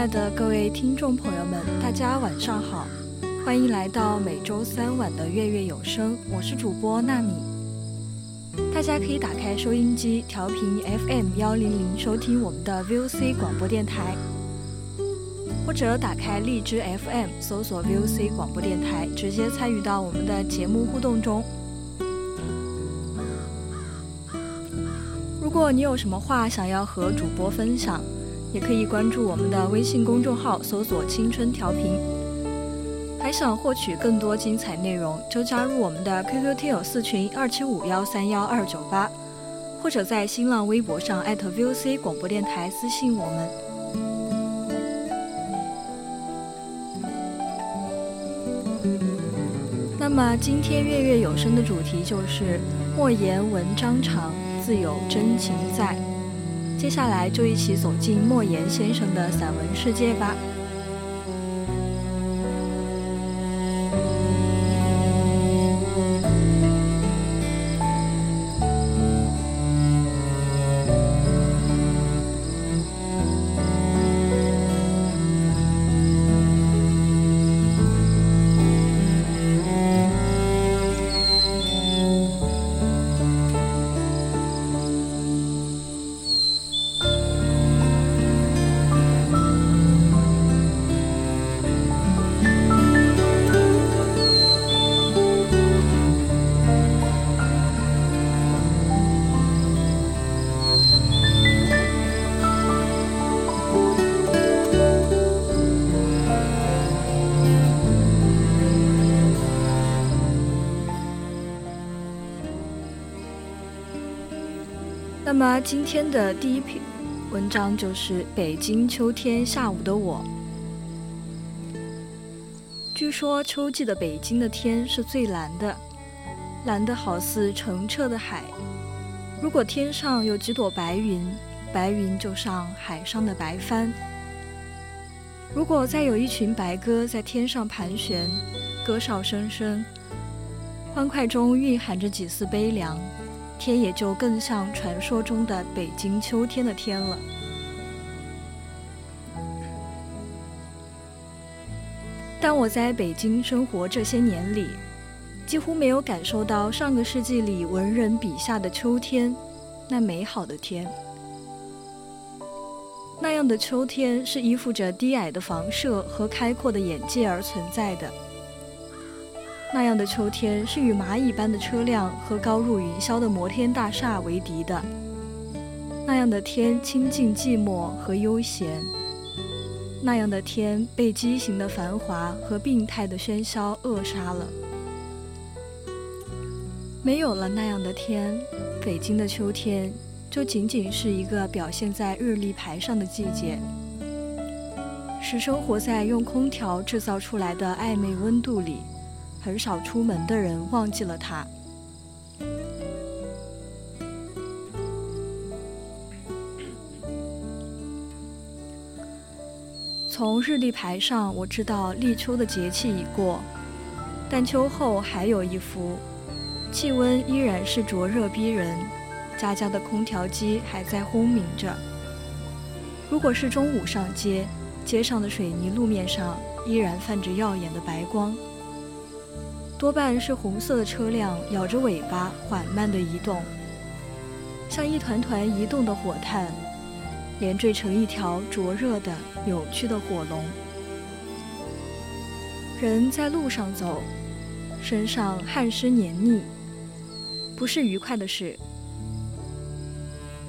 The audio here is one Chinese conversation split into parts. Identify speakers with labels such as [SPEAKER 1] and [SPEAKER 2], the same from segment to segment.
[SPEAKER 1] 亲爱的各位听众朋友们，大家晚上好，欢迎来到每周三晚的月月有声，我是主播纳米。大家可以打开收音机调频 FM 幺零零收听我们的 VOC 广播电台，或者打开荔枝 FM 搜索 VOC 广播电台，直接参与到我们的节目互动中。如果你有什么话想要和主播分享，也可以关注我们的微信公众号，搜索“青春调频”。还想获取更多精彩内容，就加入我们的 QQ 听友四群二七五幺三幺二九八，或者在新浪微博上艾特 VOC 广播电台私信我们。那么今天月月有声的主题就是“莫言文章长，自有真情在”。接下来就一起走进莫言先生的散文世界吧。么今天的第一篇文章就是《北京秋天下午的我》。据说秋季的北京的天是最蓝的，蓝的好似澄澈的海。如果天上有几朵白云，白云就像海上的白帆。如果再有一群白鸽在天上盘旋，歌哨声声，欢快中蕴含着几丝悲凉。天也就更像传说中的北京秋天的天了。但我在北京生活这些年里，几乎没有感受到上个世纪里文人笔下的秋天，那美好的天。那样的秋天是依附着低矮的房舍和开阔的眼界而存在的。那样的秋天是与蚂蚁般的车辆和高入云霄的摩天大厦为敌的。那样的天清静寂寞和悠闲。那样的天被畸形的繁华和病态的喧嚣扼杀了。没有了那样的天，北京的秋天就仅仅是一个表现在日历牌上的季节，是生活在用空调制造出来的暧昧温度里。很少出门的人忘记了它。从日历牌上，我知道立秋的节气已过，但秋后还有一幅，气温依然是灼热逼人，家家的空调机还在轰鸣着。如果是中午上街，街上的水泥路面上依然泛着耀眼的白光。多半是红色的车辆摇着尾巴缓慢地移动，像一团团移动的火炭，连缀成一条灼热的、扭曲的火龙。人在路上走，身上汗湿黏腻，不是愉快的事。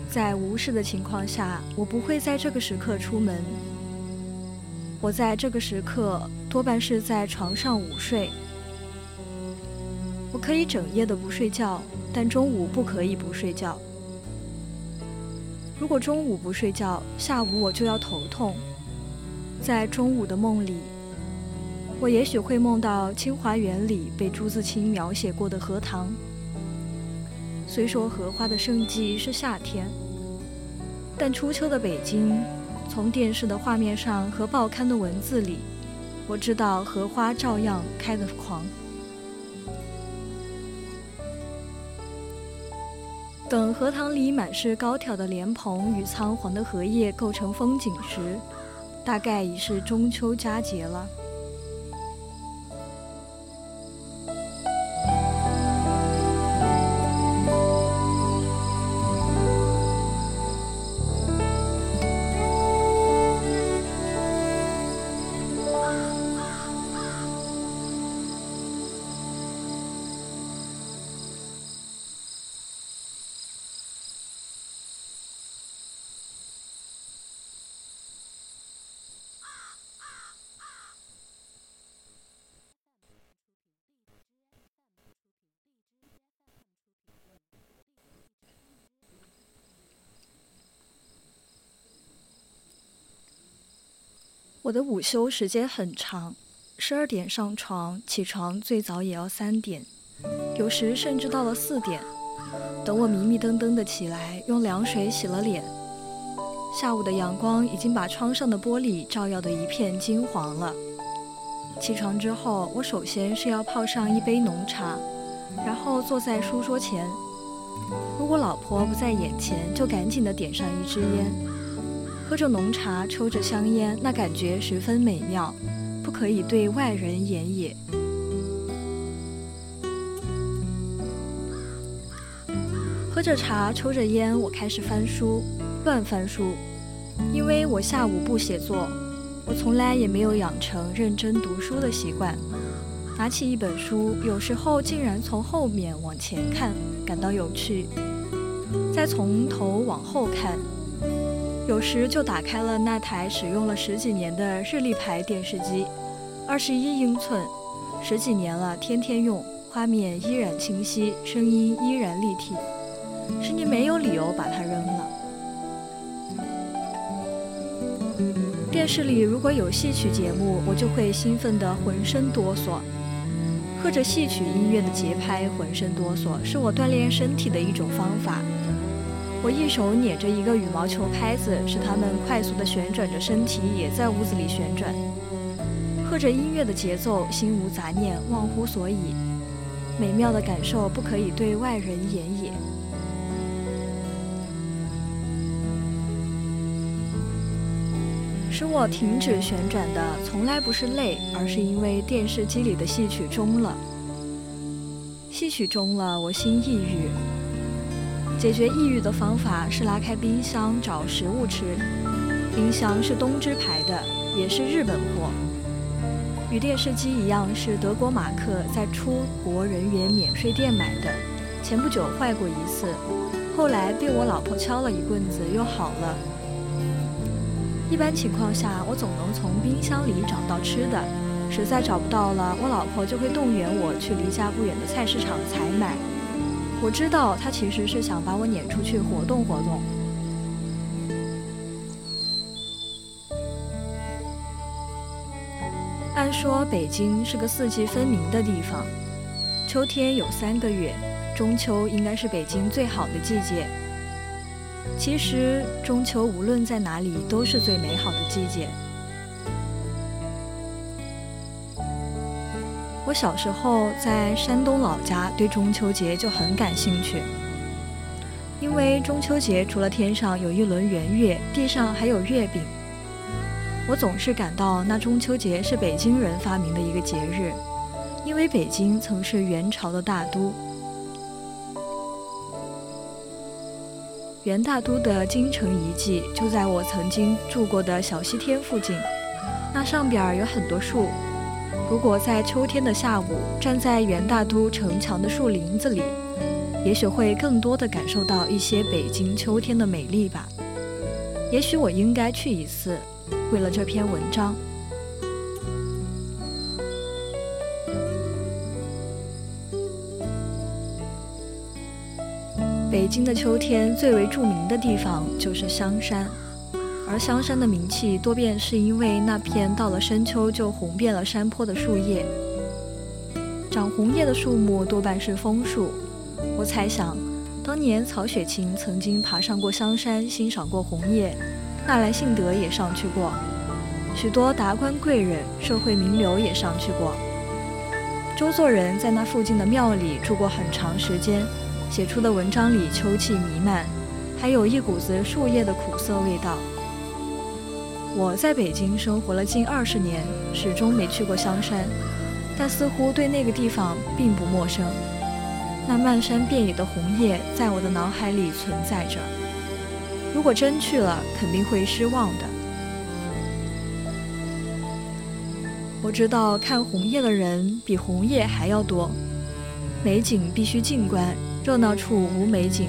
[SPEAKER 1] 在无事的情况下，我不会在这个时刻出门。我在这个时刻多半是在床上午睡。可以整夜的不睡觉，但中午不可以不睡觉。如果中午不睡觉，下午我就要头痛。在中午的梦里，我也许会梦到清华园里被朱自清描写过的荷塘。虽说荷花的盛季是夏天，但初秋的北京，从电视的画面上和报刊的文字里，我知道荷花照样开得狂。等荷塘里满是高挑的莲蓬与苍黄的荷叶构成风景时，大概已是中秋佳节了。我的午休时间很长，十二点上床，起床最早也要三点，有时甚至到了四点。等我迷迷瞪瞪的起来，用凉水洗了脸，下午的阳光已经把窗上的玻璃照耀得一片金黄了。起床之后，我首先是要泡上一杯浓茶，然后坐在书桌前，如果老婆不在眼前，就赶紧的点上一支烟。喝着浓茶，抽着香烟，那感觉十分美妙，不可以对外人言也。喝着茶，抽着烟，我开始翻书，乱翻书，因为我下午不写作，我从来也没有养成认真读书的习惯。拿起一本书，有时候竟然从后面往前看，感到有趣，再从头往后看。有时就打开了那台使用了十几年的日立牌电视机，二十一英寸，十几年了，天天用，画面依然清晰，声音依然立体，是你没有理由把它扔了。电视里如果有戏曲节目，我就会兴奋得浑身哆嗦，和着戏曲音乐的节拍，浑身哆嗦，是我锻炼身体的一种方法。我一手捻着一个羽毛球拍子，使它们快速地旋转着身体，也在屋子里旋转，和着音乐的节奏，心无杂念，忘乎所以，美妙的感受不可以对外人言也。使我停止旋转的，从来不是累，而是因为电视机里的戏曲终了。戏曲终了，我心抑郁。解决抑郁的方法是拉开冰箱找食物吃，冰箱是东芝牌的，也是日本货，与电视机一样是德国马克在出国人员免税店买的，前不久坏过一次，后来被我老婆敲了一棍子又好了。一般情况下，我总能从冰箱里找到吃的，实在找不到了，我老婆就会动员我去离家不远的菜市场采买。我知道他其实是想把我撵出去活动活动。按说北京是个四季分明的地方，秋天有三个月，中秋应该是北京最好的季节。其实中秋无论在哪里都是最美好的季节。我小时候在山东老家，对中秋节就很感兴趣。因为中秋节除了天上有一轮圆月，地上还有月饼。我总是感到那中秋节是北京人发明的一个节日，因为北京曾是元朝的大都。元大都的京城遗迹就在我曾经住过的小西天附近，那上边有很多树。如果在秋天的下午站在元大都城墙的树林子里，也许会更多的感受到一些北京秋天的美丽吧。也许我应该去一次，为了这篇文章。北京的秋天最为著名的地方就是香山，而香山的名气多变是因为那片到了深秋就红遍了山坡的树叶。长红叶的树木多半是枫树。我猜想，当年曹雪芹曾经爬上过香山欣赏过红叶，纳兰性德也上去过，许多达官贵人、社会名流也上去过。周作人在那附近的庙里住过很长时间。写出的文章里秋气弥漫，还有一股子树叶的苦涩味道。我在北京生活了近二十年，始终没去过香山，但似乎对那个地方并不陌生。那漫山遍野的红叶在我的脑海里存在着。如果真去了，肯定会失望的。我知道看红叶的人比红叶还要多，美景必须静观。热闹处无美景。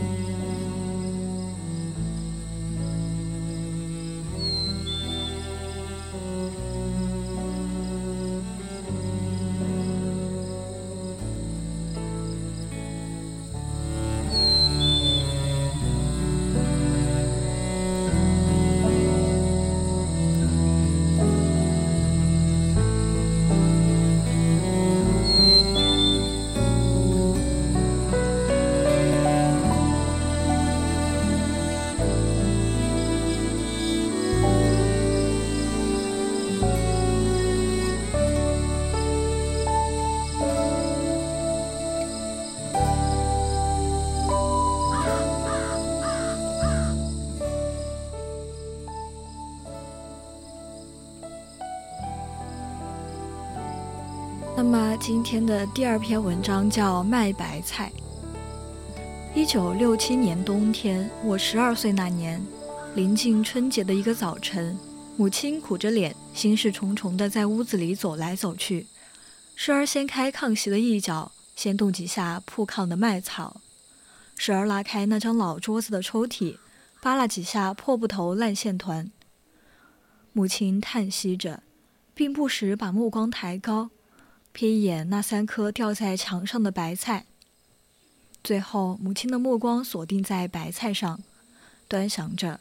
[SPEAKER 1] 那么今天的第二篇文章叫《卖白菜》。一九六七年冬天，我十二岁那年，临近春节的一个早晨，母亲苦着脸，心事重重地在屋子里走来走去，时而掀开炕席的一角，掀动几下铺炕的麦草；时而拉开那张老桌子的抽屉，扒拉几下破布头烂线团。母亲叹息着，并不时把目光抬高。瞥一眼那三颗吊在墙上的白菜，最后母亲的目光锁定在白菜上，端详着，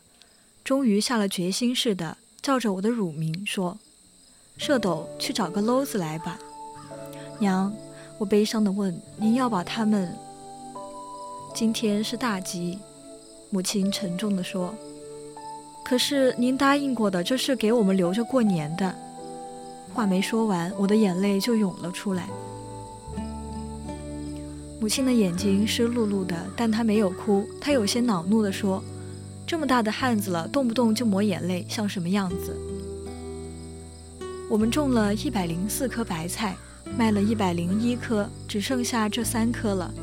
[SPEAKER 1] 终于下了决心似的，叫着我的乳名说：“舍斗，去找个篓子来吧。”娘，我悲伤的问：“您要把它们？”今天是大吉，母亲沉重的说：“可是您答应过的，这是给我们留着过年的。”话没说完，我的眼泪就涌了出来。母亲的眼睛湿漉漉的，但她没有哭。她有些恼怒地说：“这么大的汉子了，动不动就抹眼泪，像什么样子？”我们种了一百零四棵白菜，卖了一百零一颗，只剩下这三颗了。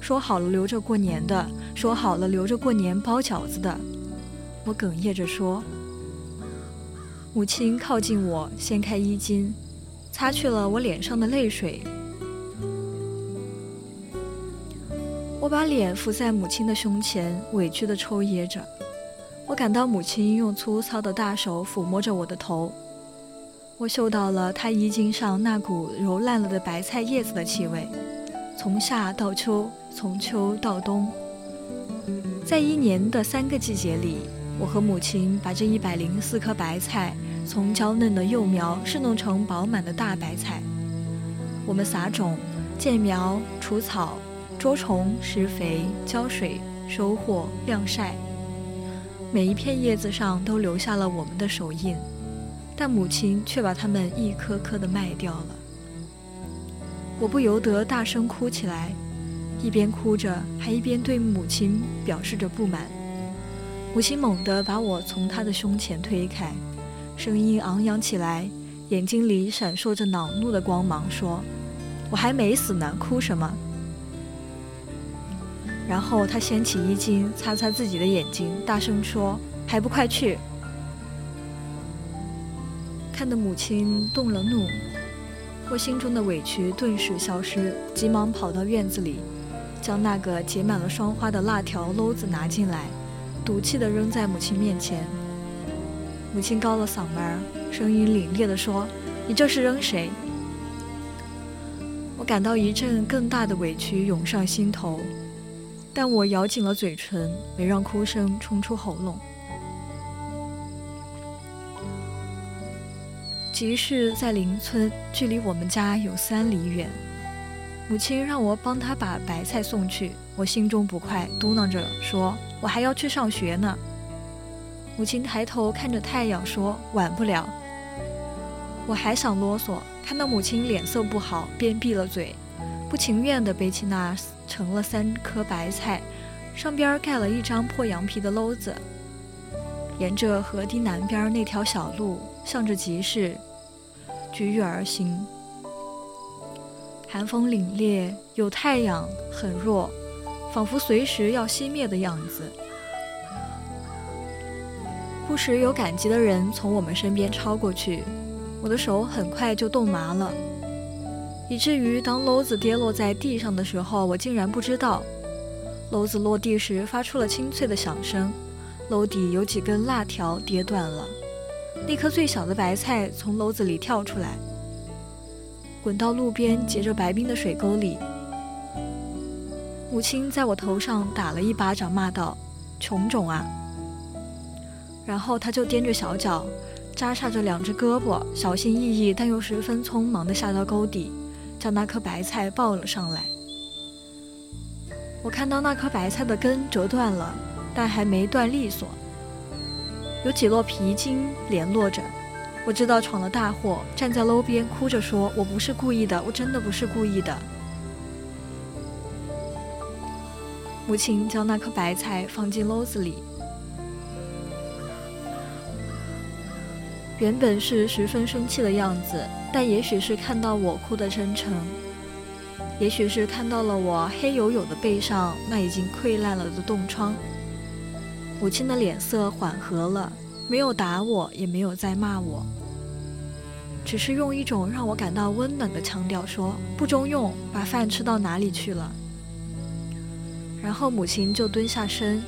[SPEAKER 1] 说好了留着过年的，说好了留着过年包饺子的。我哽咽着说。母亲靠近我，掀开衣襟，擦去了我脸上的泪水。我把脸伏在母亲的胸前，委屈地抽噎着。我感到母亲用粗糙的大手抚摸着我的头，我嗅到了她衣襟上那股揉烂了的白菜叶子的气味。从夏到秋，从秋到冬，在一年的三个季节里。我和母亲把这一百零四颗白菜从娇嫩的幼苗侍弄成饱满的大白菜。我们撒种、建苗、除草、捉虫、施肥、浇水、收获、晾晒，每一片叶子上都留下了我们的手印，但母亲却把它们一颗颗的卖掉了。我不由得大声哭起来，一边哭着，还一边对母亲表示着不满。母亲猛地把我从她的胸前推开，声音昂扬起来，眼睛里闪烁着恼怒的光芒，说：“我还没死呢，哭什么？”然后他掀起衣襟，擦擦自己的眼睛，大声说：“还不快去！”看得母亲动了怒，我心中的委屈顿时消失，急忙跑到院子里，将那个结满了霜花的辣条篓子拿进来，赌气地扔在母亲面前。母亲高了嗓门，声音凛冽地说：“你这是扔谁？”我感到一阵更大的委屈涌上心头。但我咬紧了嘴唇，没让哭声冲出喉咙。集市在邻村，距离我们家有三里远。母亲让我帮她把白菜送去，我心中不快，嘟囔着说：“我还要去上学呢。”母亲抬头看着太阳说：“晚不了。”我还想啰嗦，看到母亲脸色不好，便闭了嘴。不情愿地背起那盛了三颗白菜，上边盖了一张破羊皮的篓子，沿着河堤南边那条小路，向着集市举玉而行。寒风凛冽，有太阳，很弱，仿佛随时要熄灭的样子。不时有赶集的人从我们身边超过去，我的手很快就冻麻了。以至于当篓子跌落在地上的时候，我竟然不知道。篓子落地时发出了清脆的响声，篓底有几根辣条跌断了，那颗最小的白菜从篓子里跳出来，滚到路边结着白冰的水沟里。母亲在我头上打了一巴掌，骂道：“穷种啊！”然后他就踮着小脚，扎煞着两只胳膊，小心翼翼但又十分匆忙地下到沟底。将那颗白菜抱了上来。我看到那颗白菜的根折断了，但还没断利索，有几摞皮筋联络着。我知道闯了大祸，站在楼边哭着说：“我不是故意的，我真的不是故意的。”母亲将那颗白菜放进篓子里。原本是十分生气的样子，但也许是看到我哭得真诚，也许是看到了我黑黝黝的背上那已经溃烂了的冻疮，母亲的脸色缓和了，没有打我，也没有再骂我，只是用一种让我感到温暖的腔调说：“不中用，把饭吃到哪里去了？”然后母亲就蹲下身，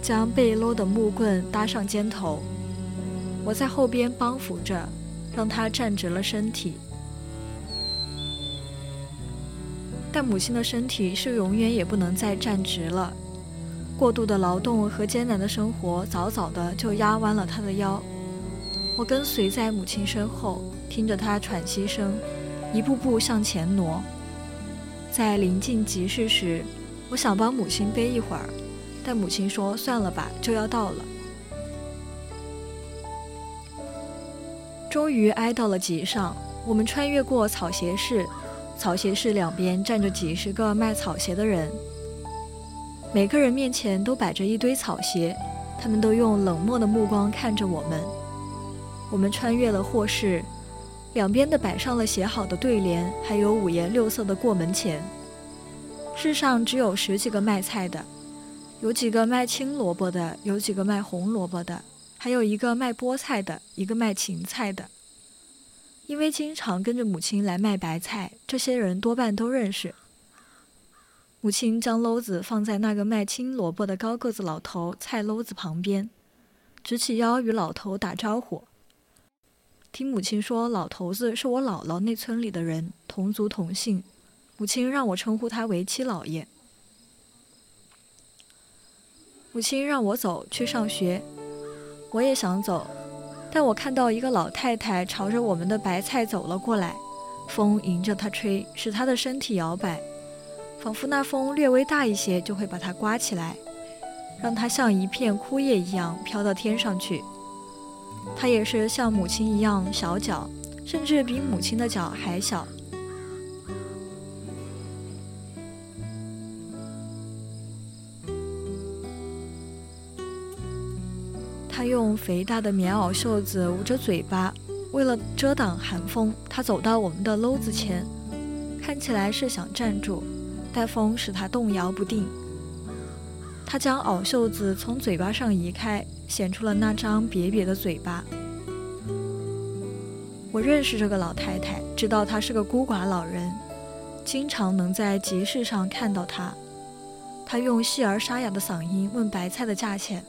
[SPEAKER 1] 将背篓的木棍搭上肩头。我在后边帮扶着，让他站直了身体。但母亲的身体是永远也不能再站直了，过度的劳动和艰难的生活早早的就压弯了她的腰。我跟随在母亲身后，听着她喘息声，一步步向前挪。在临近集市时，我想帮母亲背一会儿，但母亲说：“算了吧，就要到了。”终于挨到了集上，我们穿越过草鞋市，草鞋市两边站着几十个卖草鞋的人，每个人面前都摆着一堆草鞋，他们都用冷漠的目光看着我们。我们穿越了货市，两边的摆上了写好的对联，还有五颜六色的过门钱。世上只有十几个卖菜的，有几个卖青萝卜的，有几个卖红萝卜的。还有一个卖菠菜的，一个卖芹菜的。因为经常跟着母亲来卖白菜，这些人多半都认识。母亲将篓子放在那个卖青萝卜的高个子老头菜篓子旁边，直起腰与老头打招呼。听母亲说，老头子是我姥姥那村里的人，同族同姓。母亲让我称呼他为七老爷。母亲让我走去上学。我也想走，但我看到一个老太太朝着我们的白菜走了过来，风迎着她吹，使她的身体摇摆，仿佛那风略微大一些就会把它刮起来，让它像一片枯叶一样飘到天上去。她也是像母亲一样小脚，甚至比母亲的脚还小。他用肥大的棉袄袖子捂着嘴巴，为了遮挡寒风，他走到我们的篓子前，看起来是想站住，但风使他动摇不定。他将袄袖子从嘴巴上移开，显出了那张瘪瘪的嘴巴。我认识这个老太太，知道她是个孤寡老人，经常能在集市上看到她。她用细而沙哑的嗓音问白菜的价钱。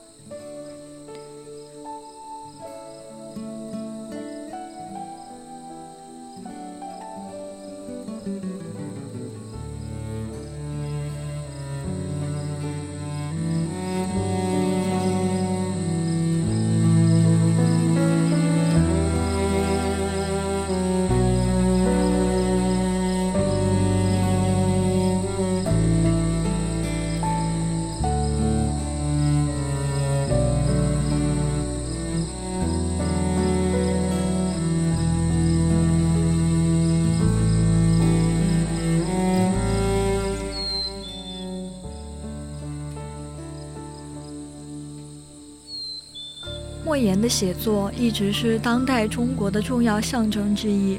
[SPEAKER 1] 莫言的写作一直是当代中国的重要象征之一。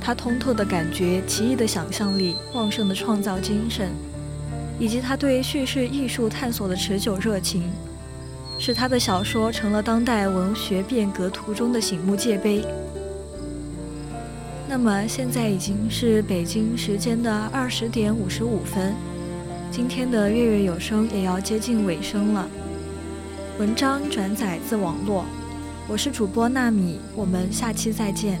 [SPEAKER 1] 他通透的感觉、奇异的想象力、旺盛的创造精神，以及他对叙事艺术探索的持久热情，使他的小说成了当代文学变革途中的醒目界碑。那么，现在已经是北京时间的二十点五十五分，今天的月月有声也要接近尾声了。文章转载自网络，我是主播纳米，我们下期再见。